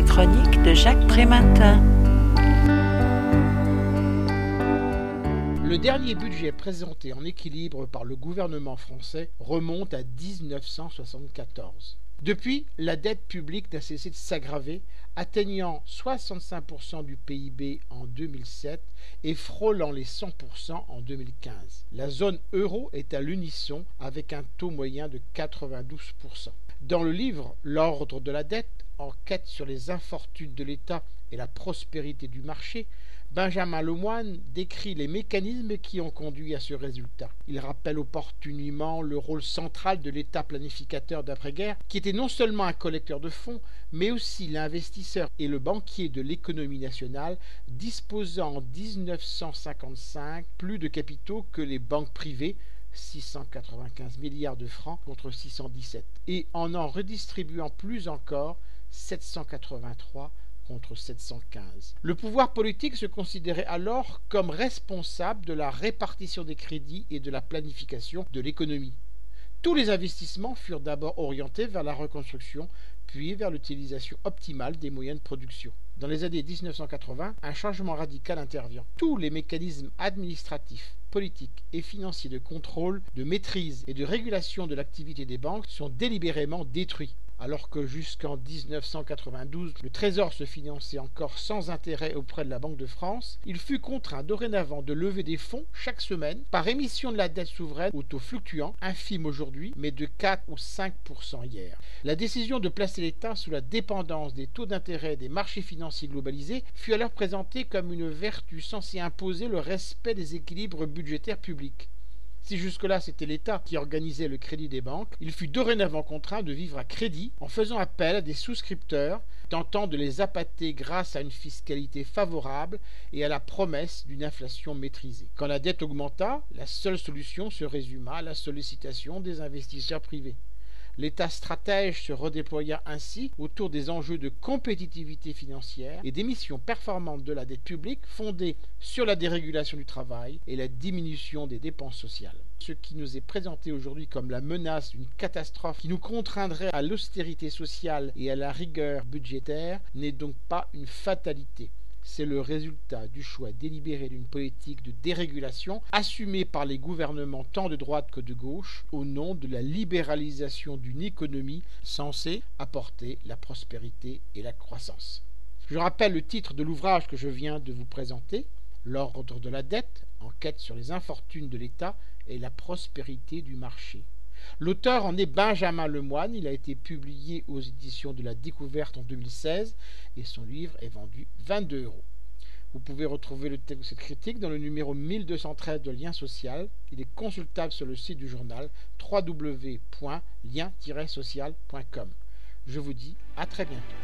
la chronique de Jacques Prématin. Le dernier budget présenté en équilibre par le gouvernement français remonte à 1974. Depuis, la dette publique n'a cessé de s'aggraver, atteignant 65% du PIB en 2007 et frôlant les 100% en 2015. La zone euro est à l'unisson avec un taux moyen de 92%. Dans le livre L'ordre de la dette, enquête sur les infortunes de l'État et la prospérité du marché, Benjamin Lemoine décrit les mécanismes qui ont conduit à ce résultat. Il rappelle opportunément le rôle central de l'État planificateur d'après-guerre, qui était non seulement un collecteur de fonds, mais aussi l'investisseur et le banquier de l'économie nationale, disposant en 1955 plus de capitaux que les banques privées, 695 milliards de francs contre 617, et en en redistribuant plus encore, 783 contre 715. Le pouvoir politique se considérait alors comme responsable de la répartition des crédits et de la planification de l'économie. Tous les investissements furent d'abord orientés vers la reconstruction, puis vers l'utilisation optimale des moyens de production. Dans les années 1980, un changement radical intervient. Tous les mécanismes administratifs, politiques et financiers de contrôle, de maîtrise et de régulation de l'activité des banques sont délibérément détruits alors que jusqu'en 1992, le Trésor se finançait encore sans intérêt auprès de la Banque de France, il fut contraint dorénavant de lever des fonds chaque semaine par émission de la dette souveraine au taux fluctuant, infime aujourd'hui, mais de 4 ou 5 hier. La décision de placer l'État sous la dépendance des taux d'intérêt des marchés financiers globalisés fut alors présentée comme une vertu censée imposer le respect des équilibres budgétaires publics. Si jusque-là c'était l'État qui organisait le crédit des banques, il fut dorénavant contraint de vivre à crédit en faisant appel à des souscripteurs, tentant de les appâter grâce à une fiscalité favorable et à la promesse d'une inflation maîtrisée. Quand la dette augmenta, la seule solution se résuma à la sollicitation des investisseurs privés. L'État stratège se redéploya ainsi autour des enjeux de compétitivité financière et d'émissions performantes de la dette publique fondée sur la dérégulation du travail et la diminution des dépenses sociales. Ce qui nous est présenté aujourd'hui comme la menace d'une catastrophe qui nous contraindrait à l'austérité sociale et à la rigueur budgétaire n'est donc pas une fatalité c'est le résultat du choix délibéré d'une politique de dérégulation assumée par les gouvernements tant de droite que de gauche au nom de la libéralisation d'une économie censée apporter la prospérité et la croissance. Je rappelle le titre de l'ouvrage que je viens de vous présenter, L'ordre de la dette, enquête sur les infortunes de l'État et la prospérité du marché. L'auteur en est Benjamin Lemoine. Il a été publié aux éditions de la Découverte en 2016 et son livre est vendu 22 euros. Vous pouvez retrouver le texte de cette critique dans le numéro 1213 de Lien Social. Il est consultable sur le site du journal www.lien-social.com. Je vous dis à très bientôt.